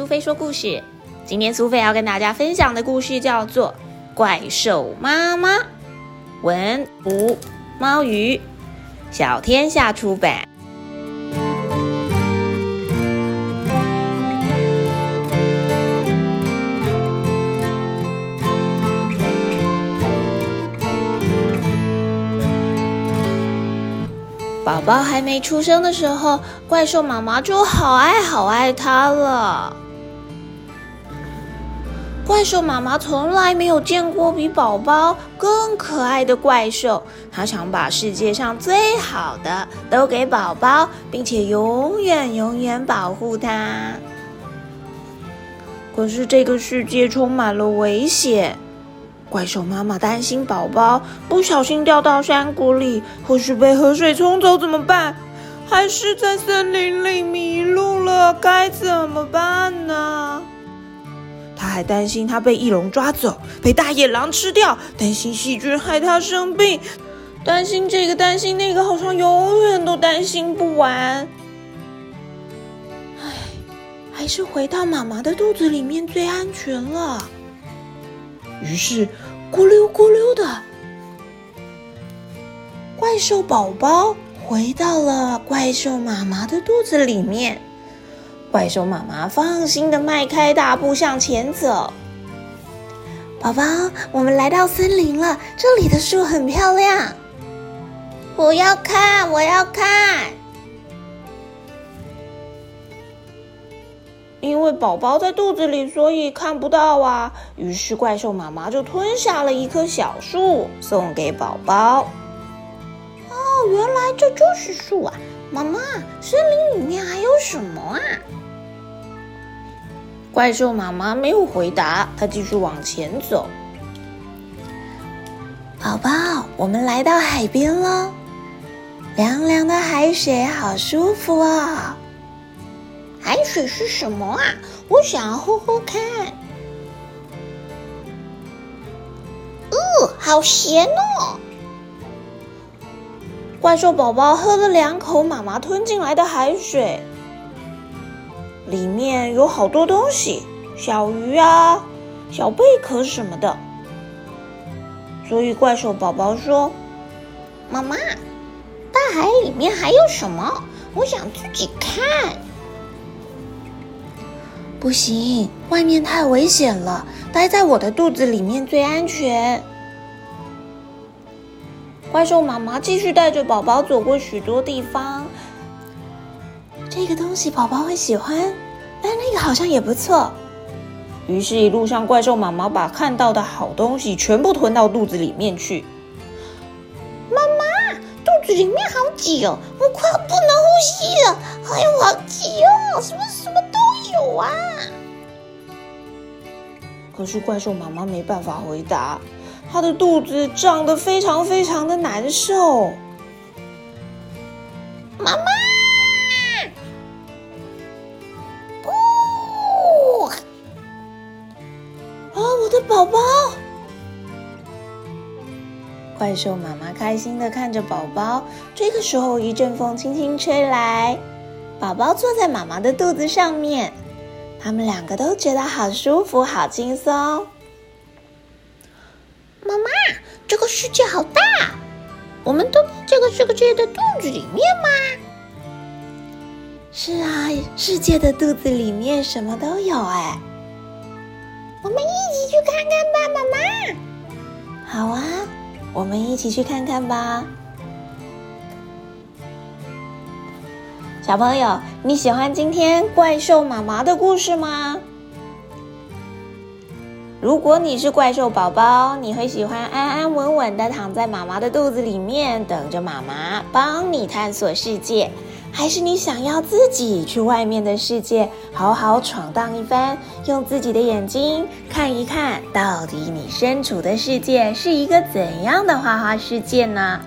苏菲说故事。今天苏菲要跟大家分享的故事叫做《怪兽妈妈》，文图猫鱼，小天下出版。宝宝还没出生的时候，怪兽妈妈就好爱好爱他了。怪兽妈妈从来没有见过比宝宝更可爱的怪兽，她想把世界上最好的都给宝宝，并且永远永远保护它。可是这个世界充满了危险。怪兽妈妈担心宝宝不小心掉到山谷里，或是被河水冲走怎么办？还是在森林里迷路了，该怎么办呢？还担心他被翼龙抓走，被大野狼吃掉，担心细菌害他生病，担心这个担心那个，好像永远都担心不完。唉，还是回到妈妈的肚子里面最安全了。于是，咕溜咕溜的，怪兽宝宝回到了怪兽妈妈的肚子里面。怪兽妈妈放心的迈开大步向前走。宝宝，我们来到森林了，这里的树很漂亮。我要看，我要看。因为宝宝在肚子里，所以看不到啊。于是怪兽妈妈就吞下了一棵小树，送给宝宝。哦，原来这就是树啊！妈妈，森林里面还什么啊？怪兽妈妈没有回答，它继续往前走。宝宝，我们来到海边了，凉凉的海水好舒服啊！海水是什么啊？我想要喝喝看。哦，好咸哦！怪兽宝宝喝了两口妈妈吞进来的海水，里面有好多东西，小鱼啊、小贝壳什么的。所以怪兽宝宝说：“妈妈，大海里面还有什么？我想自己看。”不行，外面太危险了，待在我的肚子里面最安全。怪兽妈妈继续带着宝宝走过许多地方。这个东西宝宝会喜欢，但那个好像也不错。于是，一路上怪兽妈妈把看到的好东西全部吞到肚子里面去。妈妈，肚子里面好挤哦，我快不能呼吸了！哎呦，好挤哦，什么什么都。有啊，可是怪兽妈妈没办法回答，她的肚子胀得非常非常的难受。妈妈，的宝宝！怪兽妈妈开心的看着宝宝。这个时候，一阵风轻轻吹来，宝宝坐在妈妈的肚子上面。他们两个都觉得好舒服、好轻松。妈妈，这个世界好大，我们都在这个世界的肚子里面吗？是啊，世界的肚子里面什么都有哎。看看吧，妈妈。好啊，我们一起去看看吧。小朋友，你喜欢今天怪兽妈妈的故事吗？如果你是怪兽宝宝，你会喜欢安安稳稳的躺在妈妈的肚子里面，等着妈妈帮你探索世界，还是你想要自己去外面的世界好好闯荡一番，用自己的眼睛看一看到底你身处的世界是一个怎样的花花世界呢？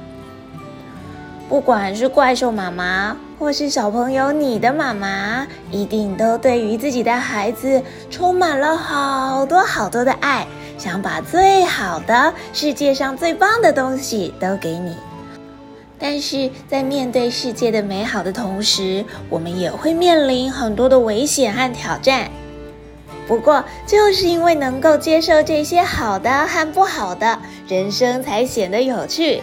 不管是怪兽妈妈，或是小朋友，你的妈妈一定都对于自己的孩子充满了好多好多的爱，想把最好的、世界上最棒的东西都给你。但是在面对世界的美好的同时，我们也会面临很多的危险和挑战。不过，就是因为能够接受这些好的和不好的，人生才显得有趣。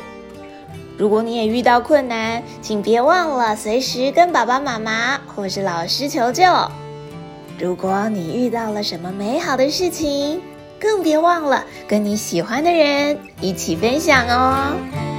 如果你也遇到困难，请别忘了随时跟爸爸妈妈或是老师求救。如果你遇到了什么美好的事情，更别忘了跟你喜欢的人一起分享哦。